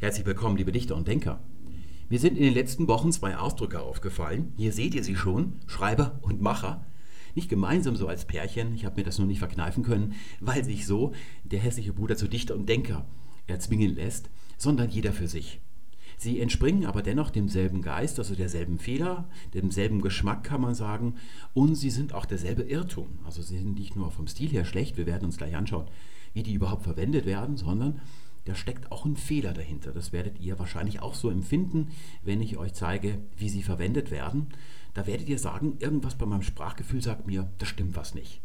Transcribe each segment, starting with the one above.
Herzlich willkommen, liebe Dichter und Denker. Mir sind in den letzten Wochen zwei Ausdrücke aufgefallen. Hier seht ihr sie schon, Schreiber und Macher. Nicht gemeinsam so als Pärchen, ich habe mir das nur nicht verkneifen können, weil sich so der hässliche Bruder zu Dichter und Denker erzwingen lässt, sondern jeder für sich. Sie entspringen aber dennoch demselben Geist, also derselben Fehler, demselben Geschmack kann man sagen, und sie sind auch derselbe Irrtum. Also sie sind nicht nur vom Stil her schlecht, wir werden uns gleich anschauen, wie die überhaupt verwendet werden, sondern da steckt auch ein Fehler dahinter. Das werdet ihr wahrscheinlich auch so empfinden, wenn ich euch zeige, wie sie verwendet werden. Da werdet ihr sagen, irgendwas bei meinem Sprachgefühl sagt mir, das stimmt was nicht.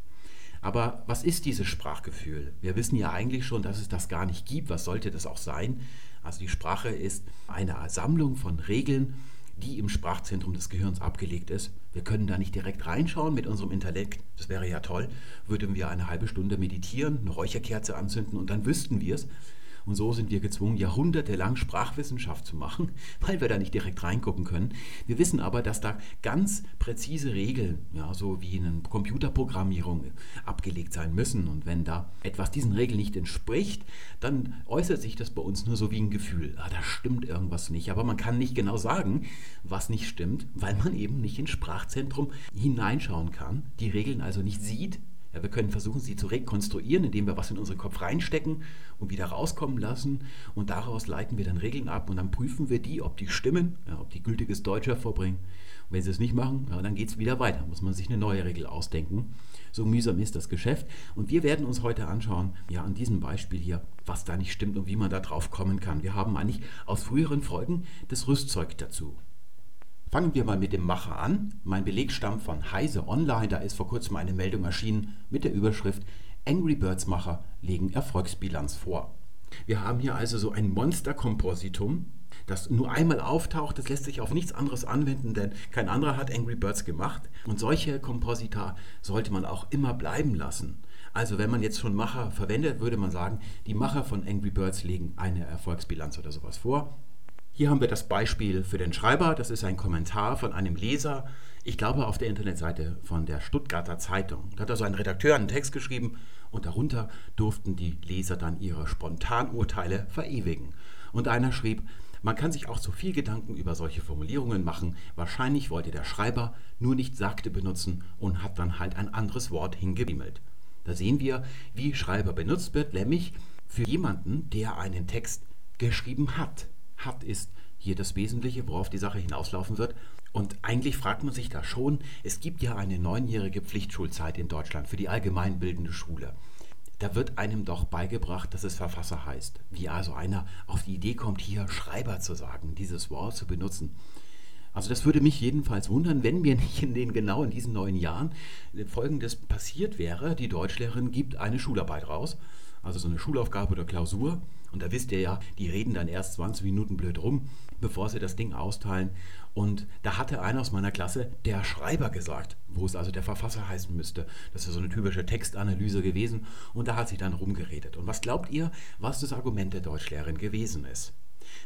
Aber was ist dieses Sprachgefühl? Wir wissen ja eigentlich schon, dass es das gar nicht gibt. Was sollte das auch sein? Also die Sprache ist eine Sammlung von Regeln, die im Sprachzentrum des Gehirns abgelegt ist. Wir können da nicht direkt reinschauen mit unserem Intellekt. Das wäre ja toll. Würden wir eine halbe Stunde meditieren, eine Räucherkerze anzünden und dann wüssten wir es. Und so sind wir gezwungen, jahrhundertelang Sprachwissenschaft zu machen, weil wir da nicht direkt reingucken können. Wir wissen aber, dass da ganz präzise Regeln, ja, so wie in einer Computerprogrammierung, abgelegt sein müssen. Und wenn da etwas diesen Regeln nicht entspricht, dann äußert sich das bei uns nur so wie ein Gefühl. Ah, da stimmt irgendwas nicht. Aber man kann nicht genau sagen, was nicht stimmt, weil man eben nicht ins Sprachzentrum hineinschauen kann, die Regeln also nicht sieht, wir können versuchen, sie zu rekonstruieren, indem wir was in unseren Kopf reinstecken und wieder rauskommen lassen. Und daraus leiten wir dann Regeln ab und dann prüfen wir die, ob die stimmen, ja, ob die gültiges Deutsch hervorbringen. Und wenn sie es nicht machen, ja, dann geht es wieder weiter. Muss man sich eine neue Regel ausdenken. So mühsam ist das Geschäft. Und wir werden uns heute anschauen, ja, an diesem Beispiel hier, was da nicht stimmt und wie man da drauf kommen kann. Wir haben eigentlich aus früheren Folgen das Rüstzeug dazu. Fangen wir mal mit dem Macher an. Mein Beleg stammt von Heise Online. Da ist vor kurzem eine Meldung erschienen mit der Überschrift Angry Birds Macher legen Erfolgsbilanz vor. Wir haben hier also so ein Monsterkompositum, das nur einmal auftaucht. Das lässt sich auf nichts anderes anwenden, denn kein anderer hat Angry Birds gemacht. Und solche Komposita sollte man auch immer bleiben lassen. Also wenn man jetzt schon Macher verwendet, würde man sagen, die Macher von Angry Birds legen eine Erfolgsbilanz oder sowas vor. Hier haben wir das Beispiel für den Schreiber. Das ist ein Kommentar von einem Leser, ich glaube auf der Internetseite von der Stuttgarter Zeitung. Da hat also ein Redakteur einen Text geschrieben und darunter durften die Leser dann ihre Spontanurteile verewigen. Und einer schrieb, man kann sich auch zu viel Gedanken über solche Formulierungen machen. Wahrscheinlich wollte der Schreiber nur nicht sagte benutzen und hat dann halt ein anderes Wort hingebimmelt. Da sehen wir, wie Schreiber benutzt wird, nämlich für jemanden, der einen Text geschrieben hat hat, ist hier das Wesentliche, worauf die Sache hinauslaufen wird. Und eigentlich fragt man sich da schon, es gibt ja eine neunjährige Pflichtschulzeit in Deutschland für die allgemeinbildende Schule. Da wird einem doch beigebracht, dass es Verfasser heißt. Wie also einer auf die Idee kommt, hier Schreiber zu sagen, dieses Wort zu benutzen. Also das würde mich jedenfalls wundern, wenn mir nicht in den genau in diesen neun Jahren Folgendes passiert wäre. Die Deutschlehrerin gibt eine Schularbeit raus, also so eine Schulaufgabe oder Klausur und da wisst ihr ja, die reden dann erst 20 Minuten blöd rum, bevor sie das Ding austeilen. Und da hatte einer aus meiner Klasse der Schreiber gesagt, wo es also der Verfasser heißen müsste. Das ist so eine typische Textanalyse gewesen. Und da hat sie dann rumgeredet. Und was glaubt ihr, was das Argument der Deutschlehrerin gewesen ist?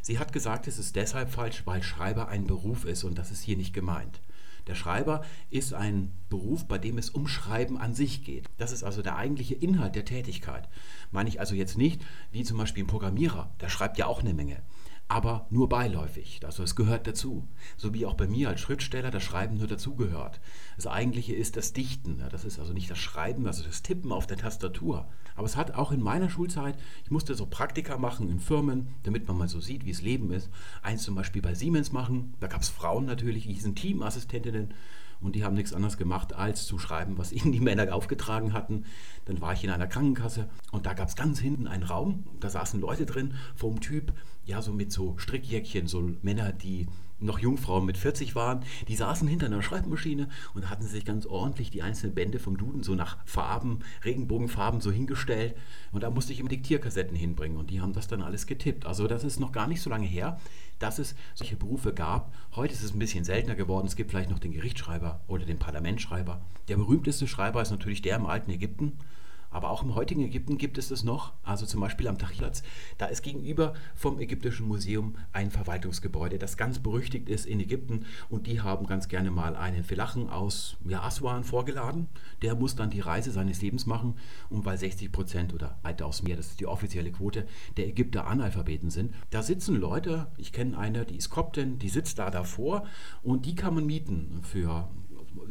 Sie hat gesagt, es ist deshalb falsch, weil Schreiber ein Beruf ist und das ist hier nicht gemeint. Der Schreiber ist ein Beruf, bei dem es um Schreiben an sich geht. Das ist also der eigentliche Inhalt der Tätigkeit. Meine ich also jetzt nicht, wie zum Beispiel ein Programmierer, der schreibt ja auch eine Menge aber nur beiläufig. Also es gehört dazu. So wie auch bei mir als Schriftsteller das Schreiben nur dazugehört. Das Eigentliche ist das Dichten. Das ist also nicht das Schreiben, also das Tippen auf der Tastatur. Aber es hat auch in meiner Schulzeit, ich musste so Praktika machen in Firmen, damit man mal so sieht, wie es Leben ist. Eins zum Beispiel bei Siemens machen. Da gab es Frauen natürlich, die hießen Teamassistentinnen und die haben nichts anderes gemacht, als zu schreiben, was ihnen die Männer aufgetragen hatten. Dann war ich in einer Krankenkasse und da gab es ganz hinten einen Raum, da saßen Leute drin vom Typ, ja, so mit so Strickjäckchen, so Männer, die noch Jungfrauen mit 40 waren, die saßen hinter einer Schreibmaschine und hatten sich ganz ordentlich die einzelnen Bände vom Duden so nach Farben, Regenbogenfarben so hingestellt. Und da musste ich ihm Diktierkassetten hinbringen und die haben das dann alles getippt. Also das ist noch gar nicht so lange her dass es solche Berufe gab. Heute ist es ein bisschen seltener geworden. Es gibt vielleicht noch den Gerichtsschreiber oder den Parlamentsschreiber. Der berühmteste Schreiber ist natürlich der im alten Ägypten. Aber auch im heutigen Ägypten gibt es das noch. Also zum Beispiel am Tahrirplatz. Da ist gegenüber vom Ägyptischen Museum ein Verwaltungsgebäude, das ganz berüchtigt ist in Ägypten. Und die haben ganz gerne mal einen Felachen aus ja, Aswan vorgeladen. Der muss dann die Reise seines Lebens machen. Und weil 60 Prozent oder weitaus mehr, das ist die offizielle Quote, der Ägypter Analphabeten sind, da sitzen Leute, ich kenne eine, die ist Koptin, die sitzt da davor und die kann man mieten für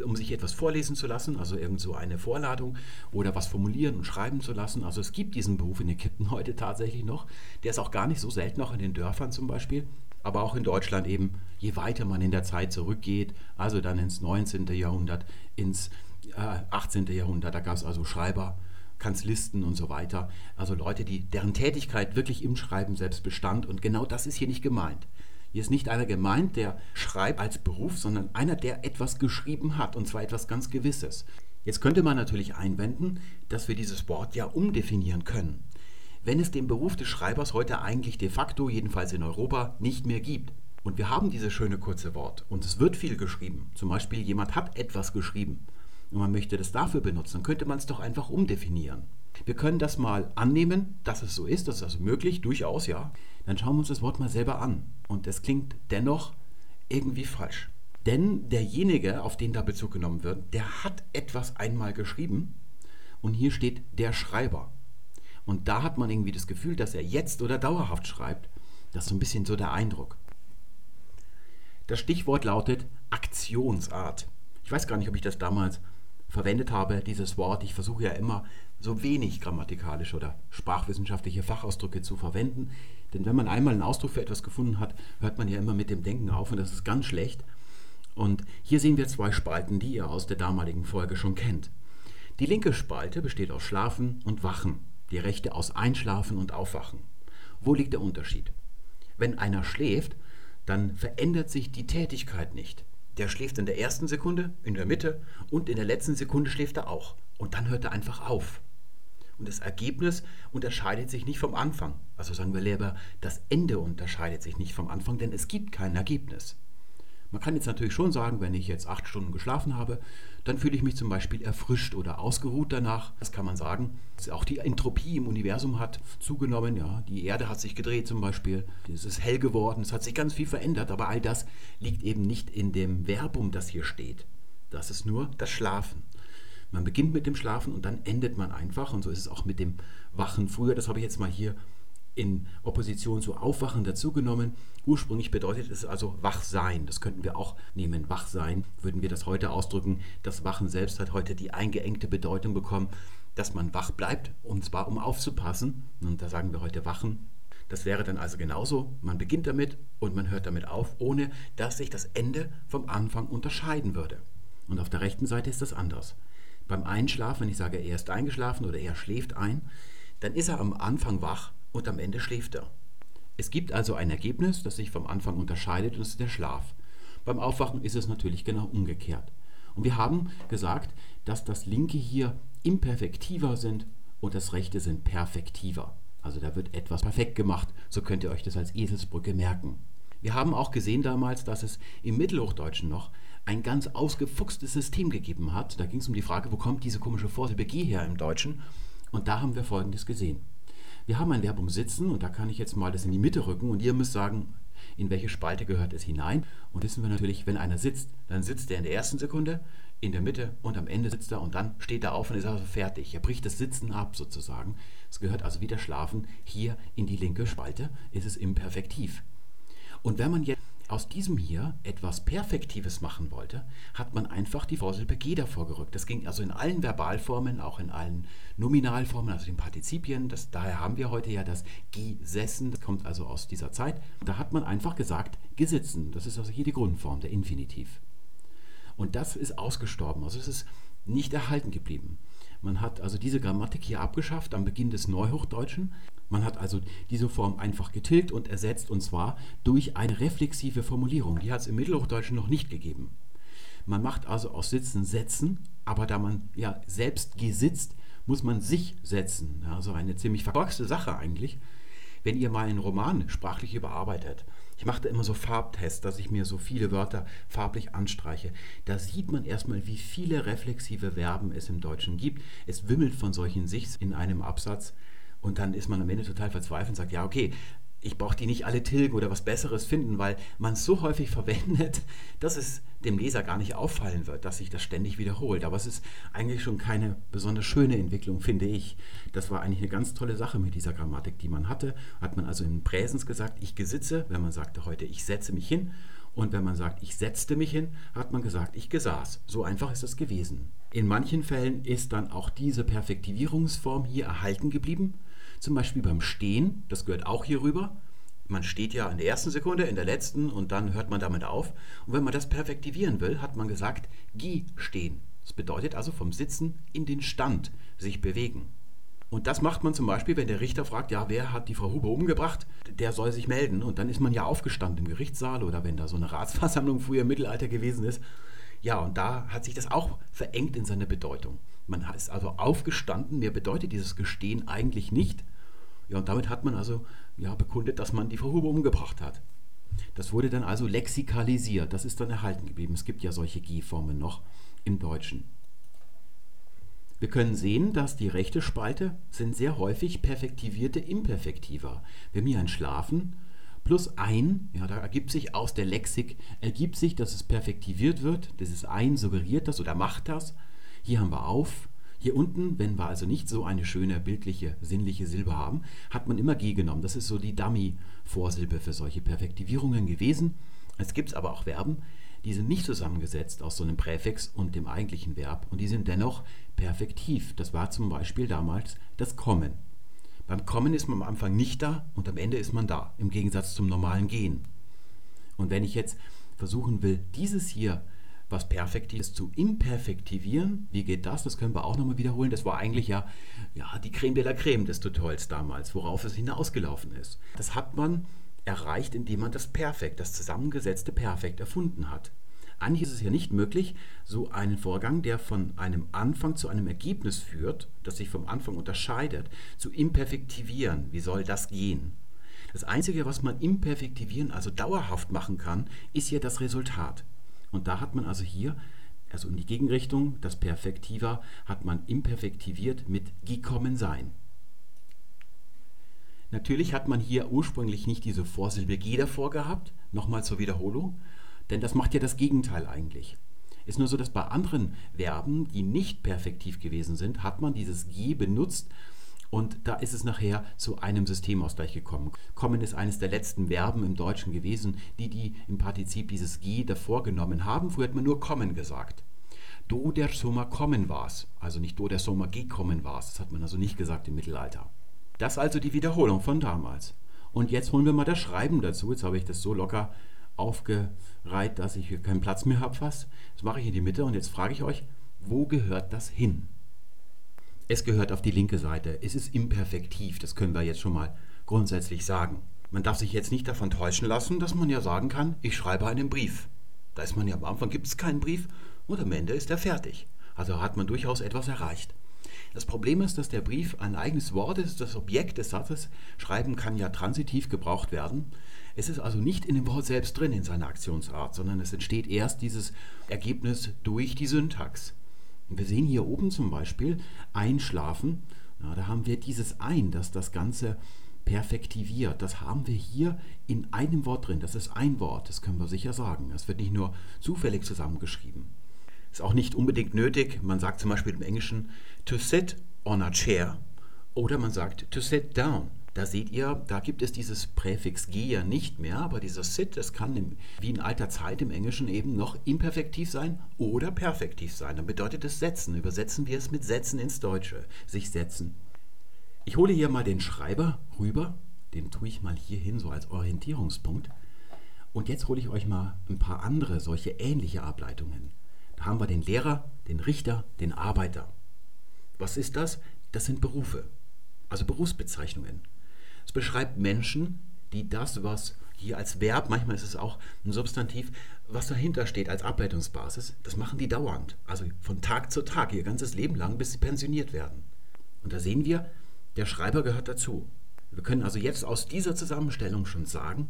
um sich etwas vorlesen zu lassen, also irgend so eine Vorladung oder was formulieren und schreiben zu lassen. Also es gibt diesen Beruf in Ägypten heute tatsächlich noch. Der ist auch gar nicht so selten, auch in den Dörfern zum Beispiel. Aber auch in Deutschland eben, je weiter man in der Zeit zurückgeht, also dann ins 19. Jahrhundert, ins äh, 18. Jahrhundert, da gab es also Schreiber, Kanzlisten und so weiter. Also Leute, die, deren Tätigkeit wirklich im Schreiben selbst bestand. Und genau das ist hier nicht gemeint. Hier ist nicht einer gemeint, der schreibt als Beruf, sondern einer, der etwas geschrieben hat, und zwar etwas ganz Gewisses. Jetzt könnte man natürlich einwenden, dass wir dieses Wort ja umdefinieren können. Wenn es den Beruf des Schreibers heute eigentlich de facto, jedenfalls in Europa, nicht mehr gibt. Und wir haben dieses schöne kurze Wort und es wird viel geschrieben. Zum Beispiel jemand hat etwas geschrieben und man möchte das dafür benutzen, dann könnte man es doch einfach umdefinieren. Wir können das mal annehmen, dass es so ist, das ist also möglich, durchaus ja. Dann schauen wir uns das Wort mal selber an. Und es klingt dennoch irgendwie falsch. Denn derjenige, auf den da Bezug genommen wird, der hat etwas einmal geschrieben und hier steht der Schreiber. Und da hat man irgendwie das Gefühl, dass er jetzt oder dauerhaft schreibt. Das ist so ein bisschen so der Eindruck. Das Stichwort lautet Aktionsart. Ich weiß gar nicht, ob ich das damals verwendet habe, dieses Wort. Ich versuche ja immer so wenig grammatikalische oder sprachwissenschaftliche Fachausdrücke zu verwenden. Denn wenn man einmal einen Ausdruck für etwas gefunden hat, hört man ja immer mit dem Denken auf und das ist ganz schlecht. Und hier sehen wir zwei Spalten, die ihr aus der damaligen Folge schon kennt. Die linke Spalte besteht aus Schlafen und Wachen, die rechte aus Einschlafen und Aufwachen. Wo liegt der Unterschied? Wenn einer schläft, dann verändert sich die Tätigkeit nicht. Der schläft in der ersten Sekunde, in der Mitte und in der letzten Sekunde schläft er auch. Und dann hört er einfach auf. Und das Ergebnis unterscheidet sich nicht vom Anfang. Also sagen wir lieber, das Ende unterscheidet sich nicht vom Anfang, denn es gibt kein Ergebnis. Man kann jetzt natürlich schon sagen, wenn ich jetzt acht Stunden geschlafen habe, dann fühle ich mich zum Beispiel erfrischt oder ausgeruht danach. Das kann man sagen. Auch die Entropie im Universum hat zugenommen. Ja, die Erde hat sich gedreht zum Beispiel. Es ist hell geworden. Es hat sich ganz viel verändert. Aber all das liegt eben nicht in dem Verbum, das hier steht. Das ist nur das Schlafen. Man beginnt mit dem Schlafen und dann endet man einfach. Und so ist es auch mit dem Wachen früher. Das habe ich jetzt mal hier in Opposition zu Aufwachen dazugenommen. Ursprünglich bedeutet es also Wachsein. Das könnten wir auch nehmen. Wachsein würden wir das heute ausdrücken. Das Wachen selbst hat heute die eingeengte Bedeutung bekommen, dass man wach bleibt, und zwar um aufzupassen. Und da sagen wir heute Wachen. Das wäre dann also genauso. Man beginnt damit und man hört damit auf, ohne dass sich das Ende vom Anfang unterscheiden würde. Und auf der rechten Seite ist das anders. Beim Einschlafen, wenn ich sage, er ist eingeschlafen oder er schläft ein, dann ist er am Anfang wach und am Ende schläft er. Es gibt also ein Ergebnis, das sich vom Anfang unterscheidet und das ist der Schlaf. Beim Aufwachen ist es natürlich genau umgekehrt. Und wir haben gesagt, dass das linke hier Imperfektiver sind und das rechte sind Perfektiver. Also da wird etwas perfekt gemacht, so könnt ihr euch das als Eselsbrücke merken. Wir haben auch gesehen damals, dass es im Mittelhochdeutschen noch ein ganz ausgefuchstes System gegeben hat. Da ging es um die Frage, wo kommt diese komische Vorsilbe G her im Deutschen? Und da haben wir Folgendes gesehen. Wir haben ein Verbum sitzen und da kann ich jetzt mal das in die Mitte rücken und ihr müsst sagen, in welche Spalte gehört es hinein. Und wissen wir natürlich, wenn einer sitzt, dann sitzt er in der ersten Sekunde, in der Mitte und am Ende sitzt er und dann steht er auf und ist also fertig. Er bricht das Sitzen ab sozusagen. Es gehört also wieder Schlafen hier in die linke Spalte, ist es imperfektiv. Und wenn man jetzt aus diesem hier etwas Perfektives machen wollte, hat man einfach die Vorsilbe G davor gerückt. Das ging also in allen Verbalformen, auch in allen Nominalformen, also den Partizipien. Das, daher haben wir heute ja das gesessen, das kommt also aus dieser Zeit. Da hat man einfach gesagt gesitzen. Das ist also hier die Grundform, der Infinitiv. Und das ist ausgestorben, also es ist nicht erhalten geblieben. Man hat also diese Grammatik hier abgeschafft am Beginn des Neuhochdeutschen. Man hat also diese Form einfach getilgt und ersetzt und zwar durch eine reflexive Formulierung. Die hat es im Mittelhochdeutschen noch nicht gegeben. Man macht also aus Sitzen Setzen, aber da man ja selbst gesitzt, muss man sich setzen. Also eine ziemlich verkorkste Sache eigentlich. Wenn ihr mal einen Roman sprachlich überarbeitet, ich mache da immer so Farbtests, dass ich mir so viele Wörter farblich anstreiche. Da sieht man erstmal, wie viele reflexive Verben es im Deutschen gibt. Es wimmelt von solchen Sichts in einem Absatz. Und dann ist man am Ende total verzweifelt und sagt, ja, okay, ich brauche die nicht alle tilgen oder was Besseres finden, weil man es so häufig verwendet, dass es dem Leser gar nicht auffallen wird, dass sich das ständig wiederholt. Aber es ist eigentlich schon keine besonders schöne Entwicklung, finde ich. Das war eigentlich eine ganz tolle Sache mit dieser Grammatik, die man hatte. Hat man also in Präsens gesagt, ich gesitze, wenn man sagte heute, ich setze mich hin. Und wenn man sagt, ich setzte mich hin, hat man gesagt, ich gesaß. So einfach ist es gewesen. In manchen Fällen ist dann auch diese Perfektivierungsform hier erhalten geblieben. Zum Beispiel beim Stehen, das gehört auch hier rüber. Man steht ja in der ersten Sekunde, in der letzten und dann hört man damit auf. Und wenn man das perfektivieren will, hat man gesagt, geh stehen. Das bedeutet also vom Sitzen in den Stand sich bewegen. Und das macht man zum Beispiel, wenn der Richter fragt, ja, wer hat die Frau Huber umgebracht? Der soll sich melden. Und dann ist man ja aufgestanden im Gerichtssaal oder wenn da so eine Ratsversammlung früher im Mittelalter gewesen ist. Ja, und da hat sich das auch verengt in seiner Bedeutung. Man ist also aufgestanden. Mehr bedeutet dieses Gestehen eigentlich nicht. Ja, und damit hat man also ja, bekundet, dass man die Frau Huber umgebracht hat. Das wurde dann also lexikalisiert. Das ist dann erhalten geblieben. Es gibt ja solche G-Formen noch im Deutschen. Wir können sehen, dass die rechte Spalte sind sehr häufig perfektivierte Imperfektiva. Wir haben hier ein Schlafen plus ein, ja, da ergibt sich aus der Lexik, ergibt sich, dass es perfektiviert wird. Dieses ein suggeriert das oder macht das. Hier haben wir auf. Hier unten, wenn wir also nicht so eine schöne bildliche, sinnliche Silbe haben, hat man immer G genommen. Das ist so die Dummy-Vorsilbe für solche Perfektivierungen gewesen. Es gibt aber auch Verben, die sind nicht zusammengesetzt aus so einem Präfix und dem eigentlichen Verb und die sind dennoch perfektiv. Das war zum Beispiel damals das Kommen. Beim Kommen ist man am Anfang nicht da und am Ende ist man da, im Gegensatz zum normalen Gehen. Und wenn ich jetzt versuchen will, dieses hier was Perfektives zu imperfektivieren. Wie geht das? Das können wir auch nochmal wiederholen. Das war eigentlich ja, ja die Creme de la Creme des Tutorials damals, worauf es hinausgelaufen ist. Das hat man erreicht, indem man das Perfekt, das zusammengesetzte Perfekt erfunden hat. Eigentlich ist es ja nicht möglich, so einen Vorgang, der von einem Anfang zu einem Ergebnis führt, das sich vom Anfang unterscheidet, zu imperfektivieren. Wie soll das gehen? Das Einzige, was man imperfektivieren, also dauerhaft machen kann, ist ja das Resultat. Und da hat man also hier, also in die Gegenrichtung, das Perfektiva, hat man imperfektiviert mit gekommen sein. Natürlich hat man hier ursprünglich nicht diese Vorsilbe G davor gehabt, nochmal zur Wiederholung, denn das macht ja das Gegenteil eigentlich. Ist nur so, dass bei anderen Verben, die nicht perfektiv gewesen sind, hat man dieses G benutzt, und da ist es nachher zu einem Systemausgleich gekommen. Kommen ist eines der letzten Verben im Deutschen gewesen, die, die im Partizip dieses G davor genommen haben. Früher hat man nur kommen gesagt. Do der Sommer kommen war's. Also nicht do der Sommer gekommen war's. Das hat man also nicht gesagt im Mittelalter. Das also die Wiederholung von damals. Und jetzt holen wir mal das Schreiben dazu. Jetzt habe ich das so locker aufgereiht, dass ich hier keinen Platz mehr habe fast. Das mache ich in die Mitte und jetzt frage ich euch, wo gehört das hin? Es gehört auf die linke Seite. Es ist imperfektiv, das können wir jetzt schon mal grundsätzlich sagen. Man darf sich jetzt nicht davon täuschen lassen, dass man ja sagen kann, ich schreibe einen Brief. Da ist man ja am Anfang, gibt es keinen Brief und am Ende ist er fertig. Also hat man durchaus etwas erreicht. Das Problem ist, dass der Brief ein eigenes Wort ist, das Objekt des Satzes. Schreiben kann ja transitiv gebraucht werden. Es ist also nicht in dem Wort selbst drin in seiner Aktionsart, sondern es entsteht erst dieses Ergebnis durch die Syntax. Wir sehen hier oben zum Beispiel Einschlafen. Na, da haben wir dieses Ein, das das Ganze perfektiviert. Das haben wir hier in einem Wort drin. Das ist ein Wort, das können wir sicher sagen. Das wird nicht nur zufällig zusammengeschrieben. Ist auch nicht unbedingt nötig. Man sagt zum Beispiel im Englischen to sit on a chair oder man sagt to sit down. Da seht ihr, da gibt es dieses Präfix G ja nicht mehr, aber dieser sit, das kann im, wie in alter Zeit im Englischen eben noch imperfektiv sein oder perfektiv sein. Dann bedeutet es setzen. Übersetzen wir es mit setzen ins Deutsche. Sich setzen. Ich hole hier mal den Schreiber rüber. Den tue ich mal hier hin, so als Orientierungspunkt. Und jetzt hole ich euch mal ein paar andere solche ähnliche Ableitungen. Da haben wir den Lehrer, den Richter, den Arbeiter. Was ist das? Das sind Berufe, also Berufsbezeichnungen. Es beschreibt Menschen, die das, was hier als Verb, manchmal ist es auch ein Substantiv, was dahinter steht als Ableitungsbasis, das machen die dauernd. Also von Tag zu Tag, ihr ganzes Leben lang, bis sie pensioniert werden. Und da sehen wir, der Schreiber gehört dazu. Wir können also jetzt aus dieser Zusammenstellung schon sagen,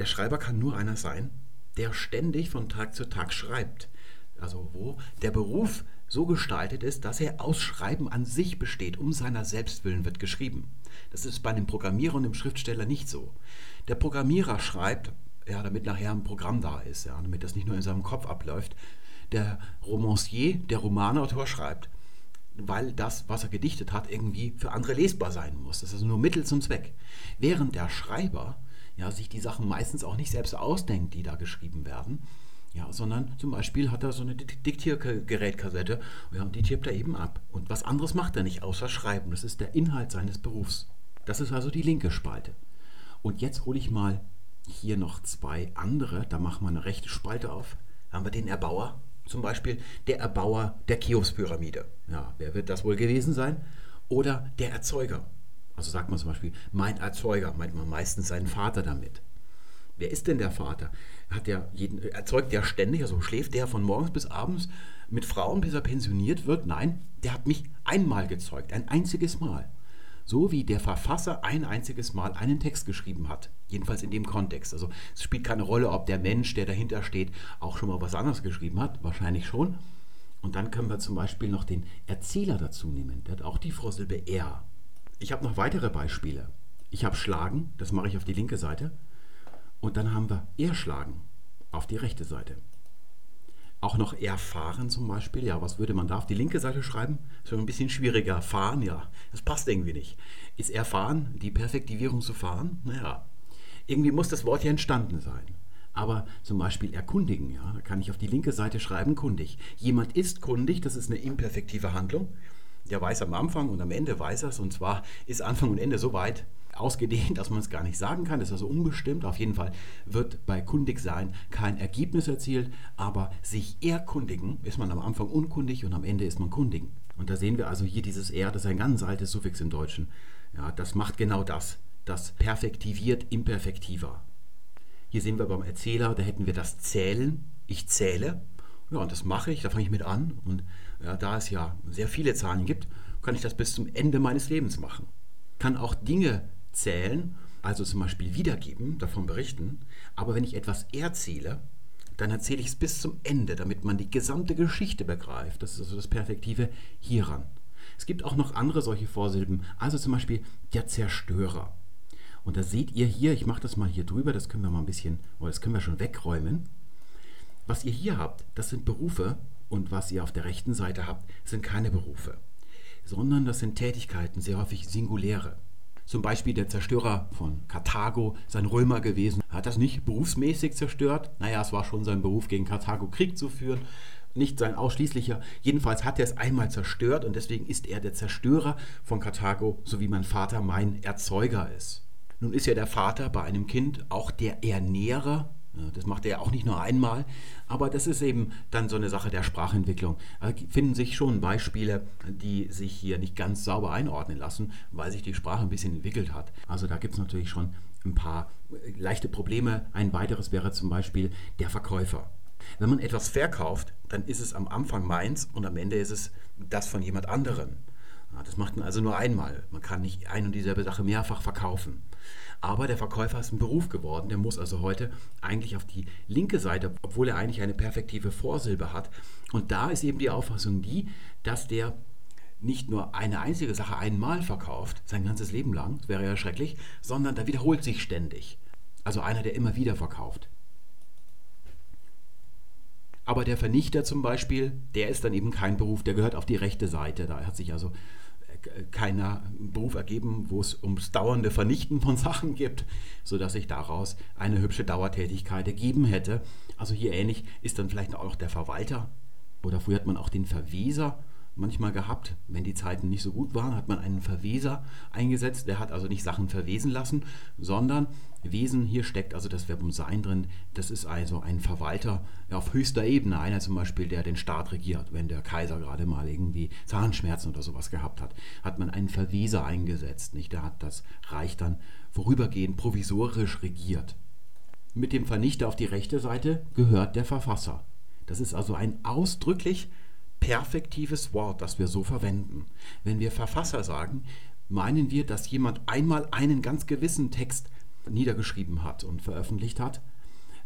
der Schreiber kann nur einer sein, der ständig von Tag zu Tag schreibt. Also wo der Beruf so gestaltet ist, dass er aus Schreiben an sich besteht. Um seiner selbst willen wird geschrieben. Das ist bei dem Programmierer und dem Schriftsteller nicht so. Der Programmierer schreibt, ja, damit nachher ein Programm da ist, ja, damit das nicht nur in seinem Kopf abläuft. Der Romancier, der Romanautor schreibt, weil das, was er gedichtet hat, irgendwie für andere lesbar sein muss. Das ist nur Mittel zum Zweck. Während der Schreiber ja, sich die Sachen meistens auch nicht selbst ausdenkt, die da geschrieben werden, ja, sondern zum Beispiel hat er so eine Diktiergerätkassette ja, und die tippt er eben ab. Und was anderes macht er nicht, außer schreiben. Das ist der Inhalt seines Berufs. Das ist also die linke Spalte. Und jetzt hole ich mal hier noch zwei andere. Da machen wir eine rechte Spalte auf. Da haben wir den Erbauer, zum Beispiel der Erbauer der Cheops-Pyramide. Ja, wer wird das wohl gewesen sein? Oder der Erzeuger. Also sagt man zum Beispiel, mein Erzeuger, meint man meistens seinen Vater damit. Wer ist denn der Vater? Hat der jeden, erzeugt der ständig, also schläft der von morgens bis abends mit Frauen, bis er pensioniert wird? Nein, der hat mich einmal gezeugt, ein einziges Mal. So wie der Verfasser ein einziges Mal einen Text geschrieben hat. Jedenfalls in dem Kontext. Also es spielt keine Rolle, ob der Mensch, der dahinter steht, auch schon mal was anderes geschrieben hat. Wahrscheinlich schon. Und dann können wir zum Beispiel noch den Erzähler dazu nehmen. Der hat auch die Vorsilbe er. Ich habe noch weitere Beispiele. Ich habe schlagen, das mache ich auf die linke Seite. Und dann haben wir erschlagen auf die rechte Seite. Auch noch erfahren zum Beispiel. Ja, was würde man da auf die linke Seite schreiben? Ist schon ein bisschen schwieriger. Fahren, ja, das passt irgendwie nicht. Ist erfahren die Perfektivierung zu fahren? Naja, irgendwie muss das Wort ja entstanden sein. Aber zum Beispiel erkundigen, ja, da kann ich auf die linke Seite schreiben, kundig. Jemand ist kundig, das ist eine imperfektive Handlung. Der weiß am Anfang und am Ende weiß er es. Und zwar ist Anfang und Ende so weit, ausgedehnt, dass man es gar nicht sagen kann. Das ist also unbestimmt. Auf jeden Fall wird bei Kundigsein kein Ergebnis erzielt, aber sich erkundigen ist man am Anfang unkundig und am Ende ist man kundig. Und da sehen wir also hier dieses er, das ist ein ganz altes Suffix im Deutschen. Ja, das macht genau das. Das perfektiviert imperfektiver. Hier sehen wir beim Erzähler, da hätten wir das Zählen. Ich zähle. Ja, und das mache ich, da fange ich mit an. Und ja, da es ja sehr viele Zahlen gibt, kann ich das bis zum Ende meines Lebens machen. Kann auch Dinge zählen, also zum Beispiel wiedergeben, davon berichten. Aber wenn ich etwas erzähle, dann erzähle ich es bis zum Ende, damit man die gesamte Geschichte begreift. Das ist also das Perfektive hieran. Es gibt auch noch andere solche Vorsilben, also zum Beispiel der Zerstörer. Und da seht ihr hier, ich mache das mal hier drüber, das können wir mal ein bisschen, oder das können wir schon wegräumen. Was ihr hier habt, das sind Berufe und was ihr auf der rechten Seite habt, sind keine Berufe, sondern das sind Tätigkeiten, sehr häufig singuläre. Zum Beispiel der Zerstörer von Karthago, sein Römer gewesen, hat das nicht berufsmäßig zerstört. Naja, es war schon sein Beruf, gegen Karthago Krieg zu führen, nicht sein ausschließlicher. Jedenfalls hat er es einmal zerstört und deswegen ist er der Zerstörer von Karthago, so wie mein Vater mein Erzeuger ist. Nun ist ja der Vater bei einem Kind auch der Ernährer das macht er auch nicht nur einmal, aber das ist eben dann so eine Sache der Sprachentwicklung. Da finden sich schon Beispiele, die sich hier nicht ganz sauber einordnen lassen, weil sich die Sprache ein bisschen entwickelt hat. Also da gibt es natürlich schon ein paar leichte Probleme. Ein weiteres wäre zum Beispiel der Verkäufer. Wenn man etwas verkauft, dann ist es am Anfang meins und am Ende ist es das von jemand anderem. Das macht man also nur einmal. Man kann nicht ein und dieselbe Sache mehrfach verkaufen. Aber der Verkäufer ist ein Beruf geworden. Der muss also heute eigentlich auf die linke Seite, obwohl er eigentlich eine perfektive Vorsilbe hat. Und da ist eben die Auffassung die, dass der nicht nur eine einzige Sache einmal verkauft, sein ganzes Leben lang, das wäre ja schrecklich, sondern der wiederholt sich ständig. Also einer, der immer wieder verkauft. Aber der Vernichter zum Beispiel, der ist dann eben kein Beruf, der gehört auf die rechte Seite. Da hat sich also keiner Beruf ergeben, wo es ums dauernde Vernichten von Sachen gibt, sodass sich daraus eine hübsche Dauertätigkeit ergeben hätte. Also hier ähnlich ist dann vielleicht auch der Verwalter oder früher hat man auch den Verweser manchmal gehabt. Wenn die Zeiten nicht so gut waren, hat man einen Verweser eingesetzt. Der hat also nicht Sachen verwesen lassen, sondern Wesen, hier steckt also das Verbum sein drin. Das ist also ein Verwalter auf höchster Ebene. Einer zum Beispiel, der den Staat regiert. Wenn der Kaiser gerade mal irgendwie Zahnschmerzen oder sowas gehabt hat, hat man einen Verweser eingesetzt. Nicht? Der hat das Reich dann vorübergehend provisorisch regiert. Mit dem Vernichter auf die rechte Seite gehört der Verfasser. Das ist also ein ausdrücklich perfektives Wort, das wir so verwenden. Wenn wir Verfasser sagen, meinen wir, dass jemand einmal einen ganz gewissen Text niedergeschrieben hat und veröffentlicht hat.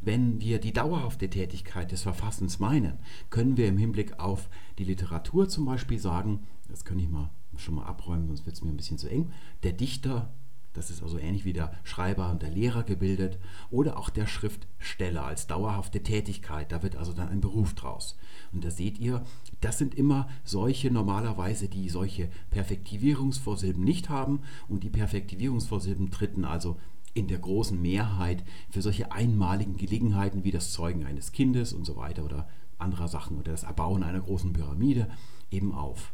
Wenn wir die dauerhafte Tätigkeit des Verfassens meinen, können wir im Hinblick auf die Literatur zum Beispiel sagen, das kann ich mal schon mal abräumen, sonst wird es mir ein bisschen zu eng, der Dichter das ist also ähnlich wie der Schreiber und der Lehrer gebildet. Oder auch der Schriftsteller als dauerhafte Tätigkeit. Da wird also dann ein Beruf draus. Und da seht ihr, das sind immer solche normalerweise, die solche Perfektivierungsvorsilben nicht haben. Und die Perfektivierungsvorsilben treten also in der großen Mehrheit für solche einmaligen Gelegenheiten wie das Zeugen eines Kindes und so weiter oder anderer Sachen oder das Erbauen einer großen Pyramide eben auf.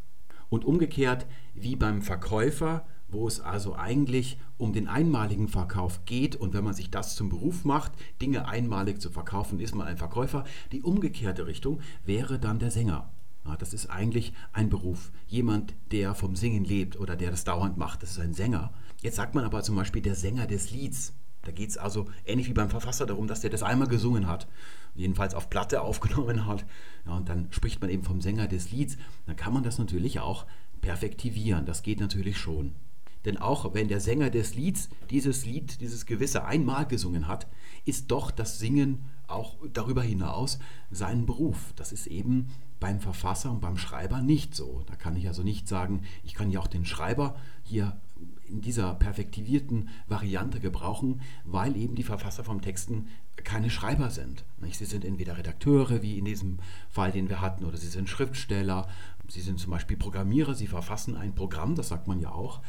Und umgekehrt, wie beim Verkäufer wo es also eigentlich um den einmaligen Verkauf geht. Und wenn man sich das zum Beruf macht, Dinge einmalig zu verkaufen, ist man ein Verkäufer. Die umgekehrte Richtung wäre dann der Sänger. Ja, das ist eigentlich ein Beruf. Jemand, der vom Singen lebt oder der das dauernd macht, das ist ein Sänger. Jetzt sagt man aber zum Beispiel der Sänger des Lieds. Da geht es also ähnlich wie beim Verfasser darum, dass der das einmal gesungen hat, jedenfalls auf Platte aufgenommen hat. Ja, und dann spricht man eben vom Sänger des Lieds. Dann kann man das natürlich auch perfektivieren. Das geht natürlich schon. Denn auch wenn der Sänger des Lieds dieses Lied, dieses Gewisse einmal gesungen hat, ist doch das Singen auch darüber hinaus sein Beruf. Das ist eben beim Verfasser und beim Schreiber nicht so. Da kann ich also nicht sagen, ich kann ja auch den Schreiber hier in dieser perfektivierten Variante gebrauchen, weil eben die Verfasser vom Texten keine Schreiber sind. Sie sind entweder Redakteure, wie in diesem Fall, den wir hatten, oder sie sind Schriftsteller, sie sind zum Beispiel Programmierer, sie verfassen ein Programm, das sagt man ja auch.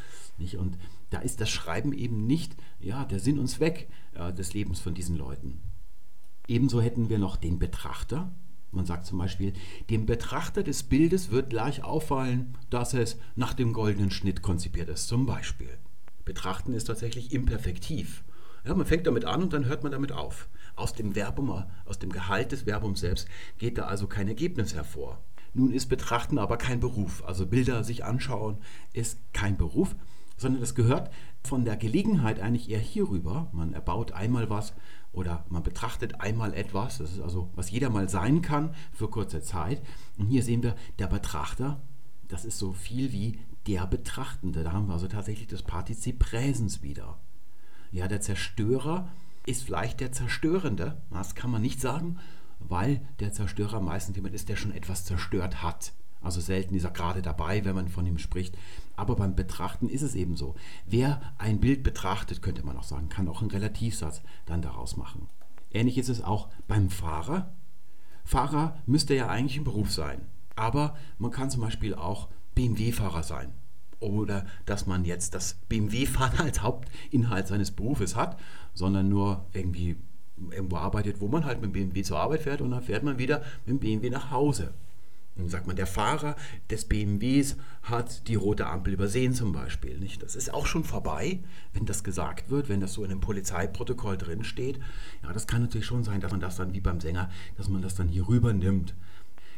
Nicht? Und da ist das Schreiben eben nicht ja, der Sinn und Zweck äh, des Lebens von diesen Leuten. Ebenso hätten wir noch den Betrachter. Man sagt zum Beispiel, dem Betrachter des Bildes wird gleich auffallen, dass es nach dem goldenen Schnitt konzipiert ist. Zum Beispiel. Betrachten ist tatsächlich imperfektiv. Ja, man fängt damit an und dann hört man damit auf. Aus dem Verbum, aus dem Gehalt des Verbums selbst geht da also kein Ergebnis hervor. Nun ist Betrachten aber kein Beruf. Also Bilder sich anschauen ist kein Beruf, sondern das gehört von der Gelegenheit eigentlich eher hierüber. Man erbaut einmal was oder man betrachtet einmal etwas, das ist also, was jeder mal sein kann für kurze Zeit. Und hier sehen wir, der Betrachter, das ist so viel wie der Betrachtende. Da haben wir also tatsächlich das Partizip Präsens wieder. Ja, der Zerstörer ist vielleicht der Zerstörende, das kann man nicht sagen, weil der Zerstörer meistens jemand ist, der schon etwas zerstört hat. Also selten ist er gerade dabei, wenn man von ihm spricht. Aber beim Betrachten ist es eben so. Wer ein Bild betrachtet, könnte man auch sagen, kann auch einen Relativsatz dann daraus machen. Ähnlich ist es auch beim Fahrer. Fahrer müsste ja eigentlich ein Beruf sein. Aber man kann zum Beispiel auch BMW-Fahrer sein. Oder dass man jetzt das BMW-Fahren als Hauptinhalt seines Berufes hat, sondern nur irgendwie irgendwo arbeitet, wo man halt mit dem BMW zur Arbeit fährt und dann fährt man wieder mit dem BMW nach Hause. Sagt man, der Fahrer des BMWs hat die rote Ampel übersehen zum Beispiel. Nicht? Das ist auch schon vorbei, wenn das gesagt wird, wenn das so in einem Polizeiprotokoll drin steht. Ja, das kann natürlich schon sein, dass man das dann wie beim Sänger, dass man das dann hier rüber nimmt.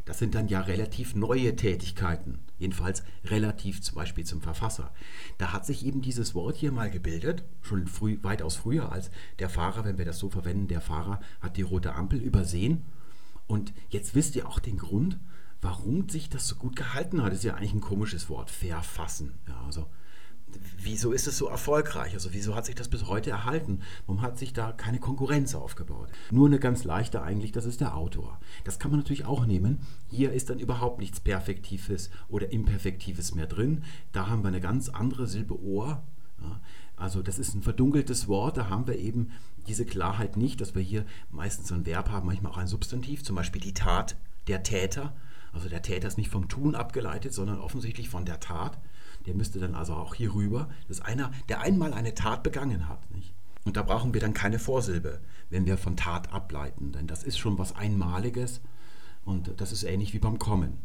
Das sind dann ja relativ neue Tätigkeiten, jedenfalls relativ zum Beispiel zum Verfasser. Da hat sich eben dieses Wort hier mal gebildet, schon früh, weitaus früher als der Fahrer, wenn wir das so verwenden, der Fahrer hat die rote Ampel übersehen. Und jetzt wisst ihr auch den Grund, warum sich das so gut gehalten hat. Ist ja eigentlich ein komisches Wort, verfassen. Ja, also wieso ist es so erfolgreich? Also wieso hat sich das bis heute erhalten? Warum hat sich da keine Konkurrenz aufgebaut? Nur eine ganz leichte eigentlich, das ist der Autor. Das kann man natürlich auch nehmen. Hier ist dann überhaupt nichts Perfektives oder Imperfektives mehr drin. Da haben wir eine ganz andere Silbe Ohr. Ja, also das ist ein verdunkeltes Wort, da haben wir eben diese Klarheit nicht, dass wir hier meistens so ein Verb haben, manchmal auch ein Substantiv, zum Beispiel die Tat, der Täter. Also der Täter ist nicht vom Tun abgeleitet, sondern offensichtlich von der Tat der müsste dann also auch hier rüber, dass einer, der einmal eine Tat begangen hat. Nicht? Und da brauchen wir dann keine Vorsilbe, wenn wir von Tat ableiten, denn das ist schon was Einmaliges und das ist ähnlich wie beim Kommen.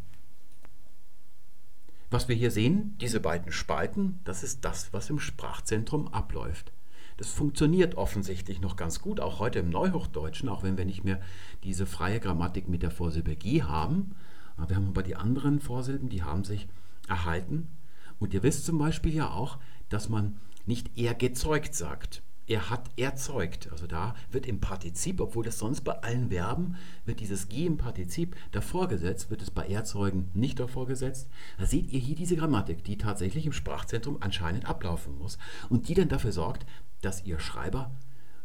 Was wir hier sehen, diese beiden Spalten, das ist das, was im Sprachzentrum abläuft. Das funktioniert offensichtlich noch ganz gut, auch heute im Neuhochdeutschen, auch wenn wir nicht mehr diese freie Grammatik mit der Vorsilbe G haben. Wir haben aber die anderen Vorsilben, die haben sich erhalten und ihr wisst zum Beispiel ja auch, dass man nicht eher gezeugt sagt. er hat erzeugt. Also da wird im Partizip, obwohl das sonst bei allen Verben, wird dieses G im Partizip davor gesetzt, wird es bei erzeugen nicht davor gesetzt. Da seht ihr hier diese Grammatik, die tatsächlich im Sprachzentrum anscheinend ablaufen muss und die dann dafür sorgt, dass ihr Schreiber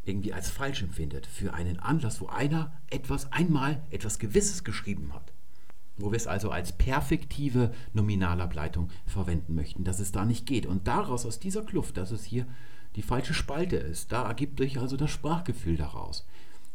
irgendwie als falsch empfindet für einen Anlass, wo einer etwas einmal etwas Gewisses geschrieben hat wo wir es also als perfektive Nominalableitung verwenden möchten, dass es da nicht geht. Und daraus, aus dieser Kluft, dass es hier die falsche Spalte ist. Da ergibt sich also das Sprachgefühl daraus.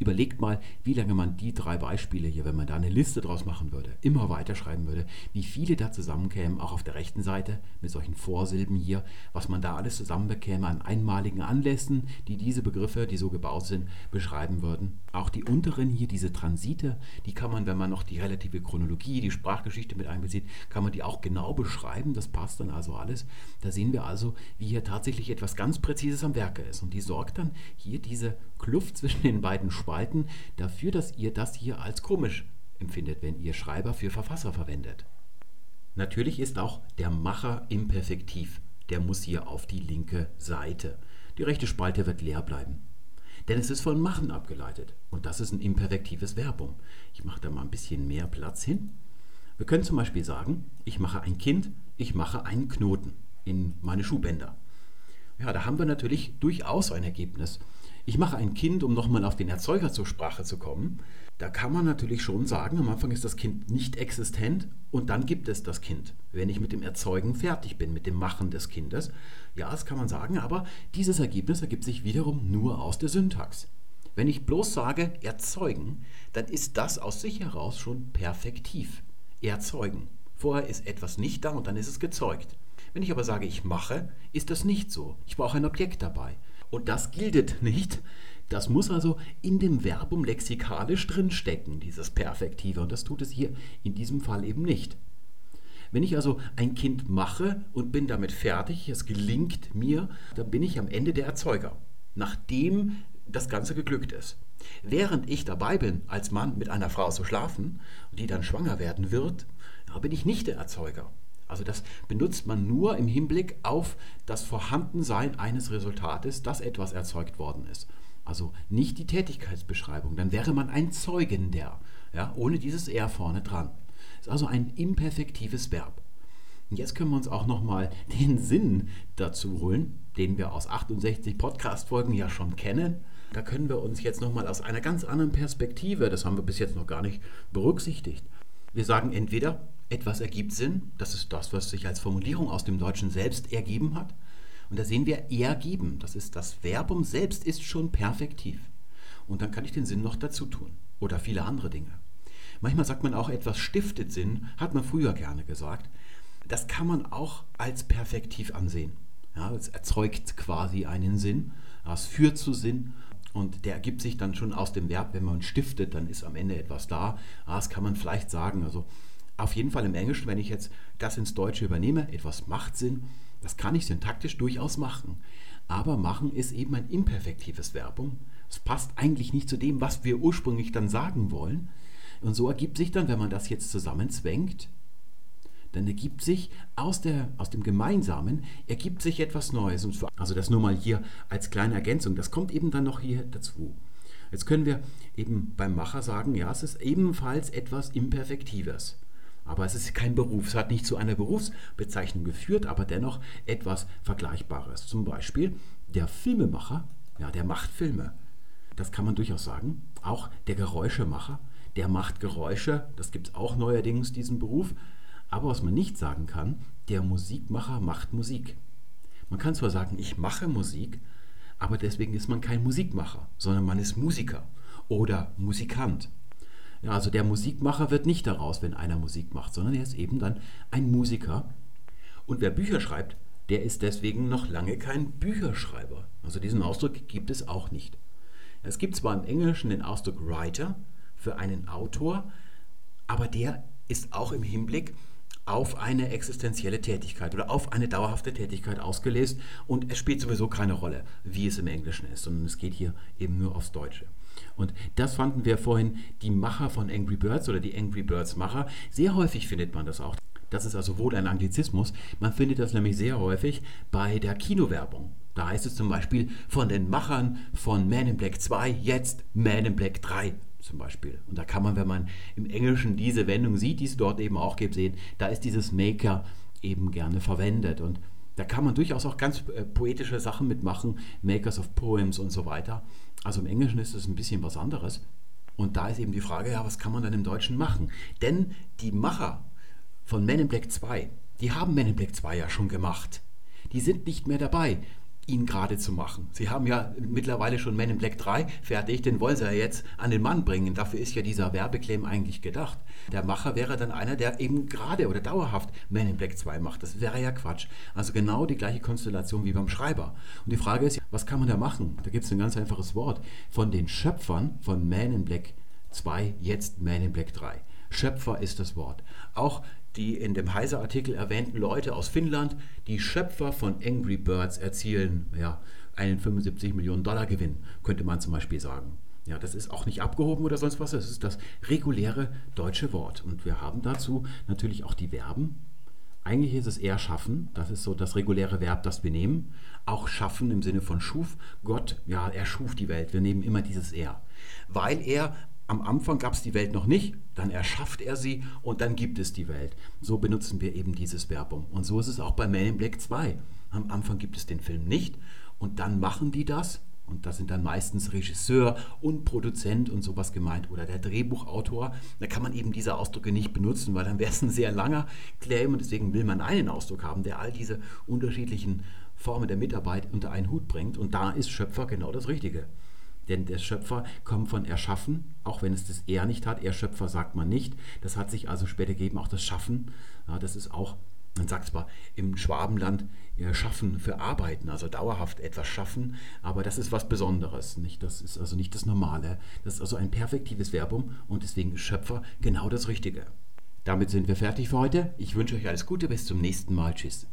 Überlegt mal, wie lange man die drei Beispiele hier, wenn man da eine Liste draus machen würde, immer weiterschreiben würde, wie viele da zusammenkämen, auch auf der rechten Seite mit solchen Vorsilben hier, was man da alles zusammenbekäme an einmaligen Anlässen, die diese Begriffe, die so gebaut sind, beschreiben würden. Auch die unteren hier, diese Transite, die kann man, wenn man noch die relative Chronologie, die Sprachgeschichte mit einbezieht, kann man die auch genau beschreiben. Das passt dann also alles. Da sehen wir also, wie hier tatsächlich etwas ganz Präzises am Werke ist. Und die sorgt dann hier diese Kluft zwischen den beiden Spalten dafür, dass ihr das hier als komisch empfindet, wenn ihr Schreiber für Verfasser verwendet. Natürlich ist auch der Macher imperfektiv. Der muss hier auf die linke Seite. Die rechte Spalte wird leer bleiben. Denn es ist von machen abgeleitet. Und das ist ein imperfektives Verbum. Ich mache da mal ein bisschen mehr Platz hin. Wir können zum Beispiel sagen, ich mache ein Kind, ich mache einen Knoten in meine Schuhbänder. Ja, da haben wir natürlich durchaus ein Ergebnis. Ich mache ein Kind, um nochmal auf den Erzeuger zur Sprache zu kommen. Da kann man natürlich schon sagen, am Anfang ist das Kind nicht existent und dann gibt es das Kind, wenn ich mit dem Erzeugen fertig bin, mit dem Machen des Kindes. Ja, das kann man sagen, aber dieses Ergebnis ergibt sich wiederum nur aus der Syntax. Wenn ich bloß sage erzeugen, dann ist das aus sich heraus schon perfektiv. Erzeugen. Vorher ist etwas nicht da und dann ist es gezeugt. Wenn ich aber sage, ich mache, ist das nicht so. Ich brauche ein Objekt dabei. Und das gilt nicht. Das muss also in dem Verbum lexikalisch drinstecken, dieses Perfektive. Und das tut es hier in diesem Fall eben nicht. Wenn ich also ein Kind mache und bin damit fertig, es gelingt mir, dann bin ich am Ende der Erzeuger, nachdem das Ganze geglückt ist. Während ich dabei bin, als Mann mit einer Frau zu schlafen, die dann schwanger werden wird, bin ich nicht der Erzeuger. Also das benutzt man nur im Hinblick auf das Vorhandensein eines Resultates, dass etwas erzeugt worden ist. Also nicht die Tätigkeitsbeschreibung, dann wäre man ein Zeugender, ja, ohne dieses R vorne dran. Ist also ein imperfektives Verb. Und jetzt können wir uns auch nochmal den Sinn dazu holen, den wir aus 68 Podcast-Folgen ja schon kennen. Da können wir uns jetzt nochmal aus einer ganz anderen Perspektive, das haben wir bis jetzt noch gar nicht berücksichtigt. Wir sagen entweder, etwas ergibt Sinn. Das ist das, was sich als Formulierung aus dem Deutschen selbst ergeben hat. Und da sehen wir ergeben. Das ist das Verbum selbst ist schon perfektiv. Und dann kann ich den Sinn noch dazu tun. Oder viele andere Dinge. Manchmal sagt man auch, etwas stiftet Sinn, hat man früher gerne gesagt. Das kann man auch als perfektiv ansehen. Ja, es erzeugt quasi einen Sinn, es führt zu Sinn und der ergibt sich dann schon aus dem Verb, wenn man stiftet, dann ist am Ende etwas da. Das kann man vielleicht sagen. Also auf jeden Fall im Englischen, wenn ich jetzt das ins Deutsche übernehme, etwas macht Sinn, das kann ich syntaktisch durchaus machen. Aber machen ist eben ein imperfektives Verbum. Es passt eigentlich nicht zu dem, was wir ursprünglich dann sagen wollen. Und so ergibt sich dann, wenn man das jetzt zusammenzwängt, dann ergibt sich aus, der, aus dem Gemeinsamen ergibt sich etwas Neues. also das nur mal hier als kleine Ergänzung. Das kommt eben dann noch hier dazu. Jetzt können wir eben beim Macher sagen, ja, es ist ebenfalls etwas Imperfektives. Aber es ist kein Beruf. Es hat nicht zu einer Berufsbezeichnung geführt, aber dennoch etwas Vergleichbares. Zum Beispiel der Filmemacher, ja, der macht Filme. Das kann man durchaus sagen. Auch der Geräuschemacher, der macht Geräusche. Das gibt es auch neuerdings, diesen Beruf. Aber was man nicht sagen kann, der Musikmacher macht Musik. Man kann zwar sagen, ich mache Musik, aber deswegen ist man kein Musikmacher, sondern man ist Musiker oder Musikant. Ja, also der Musikmacher wird nicht daraus, wenn einer Musik macht, sondern er ist eben dann ein Musiker. Und wer Bücher schreibt, der ist deswegen noch lange kein Bücherschreiber. Also diesen Ausdruck gibt es auch nicht. Es gibt zwar im Englischen den Ausdruck Writer für einen Autor, aber der ist auch im Hinblick auf eine existenzielle Tätigkeit oder auf eine dauerhafte Tätigkeit ausgelesen und es spielt sowieso keine Rolle, wie es im Englischen ist, sondern es geht hier eben nur aufs Deutsche. Und das fanden wir vorhin die Macher von Angry Birds oder die Angry Birds Macher. Sehr häufig findet man das auch. Das ist also wohl ein Anglizismus. Man findet das nämlich sehr häufig bei der Kinowerbung. Da heißt es zum Beispiel von den Machern von Man in Black 2 jetzt Man in Black 3 zum Beispiel. Und da kann man, wenn man im Englischen diese Wendung sieht, die es dort eben auch gibt, sehen, da ist dieses Maker eben gerne verwendet. Und da kann man durchaus auch ganz äh, poetische Sachen mitmachen, Makers of Poems und so weiter. Also im Englischen ist es ein bisschen was anderes. Und da ist eben die Frage, ja, was kann man dann im Deutschen machen? Denn die Macher von Men in Black 2, die haben Men in Black 2 ja schon gemacht. Die sind nicht mehr dabei ihn gerade zu machen. Sie haben ja mittlerweile schon Men in Black 3 fertig, den wollen sie ja jetzt an den Mann bringen. Dafür ist ja dieser Werbeclaim eigentlich gedacht. Der Macher wäre dann einer, der eben gerade oder dauerhaft Men in Black 2 macht. Das wäre ja Quatsch. Also genau die gleiche Konstellation wie beim Schreiber. Und die Frage ist, was kann man da machen? Da gibt es ein ganz einfaches Wort. Von den Schöpfern von Man in Black 2, jetzt Man in Black 3. Schöpfer ist das Wort. Auch die in dem Heise-Artikel erwähnten Leute aus Finnland, die Schöpfer von Angry Birds, erzielen ja, einen 75 Millionen Dollar Gewinn, könnte man zum Beispiel sagen. Ja, das ist auch nicht abgehoben oder sonst was, das ist das reguläre deutsche Wort. Und wir haben dazu natürlich auch die Verben. Eigentlich ist es eher schaffen, das ist so das reguläre Verb, das wir nehmen. Auch schaffen im Sinne von schuf. Gott, ja, er schuf die Welt. Wir nehmen immer dieses er. Weil er am Anfang gab es die Welt noch nicht, dann erschafft er sie und dann gibt es die Welt. So benutzen wir eben dieses Verbum. Und so ist es auch bei Man in Black 2. Am Anfang gibt es den Film nicht und dann machen die das. Und da sind dann meistens Regisseur und Produzent und sowas gemeint oder der Drehbuchautor. Da kann man eben diese Ausdrücke nicht benutzen, weil dann wäre es ein sehr langer Claim und deswegen will man einen Ausdruck haben, der all diese unterschiedlichen Formen der Mitarbeit unter einen Hut bringt. Und da ist Schöpfer genau das Richtige. Denn der Schöpfer kommt von Erschaffen, auch wenn es das Er nicht hat. Erschöpfer sagt man nicht. Das hat sich also später gegeben, auch das Schaffen. Ja, das ist auch, man sagt zwar im Schwabenland, Schaffen für Arbeiten, also dauerhaft etwas schaffen, aber das ist was Besonderes. Nicht? Das ist also nicht das Normale. Das ist also ein perfektives Verbum und deswegen ist Schöpfer genau das Richtige. Damit sind wir fertig für heute. Ich wünsche euch alles Gute, bis zum nächsten Mal. Tschüss.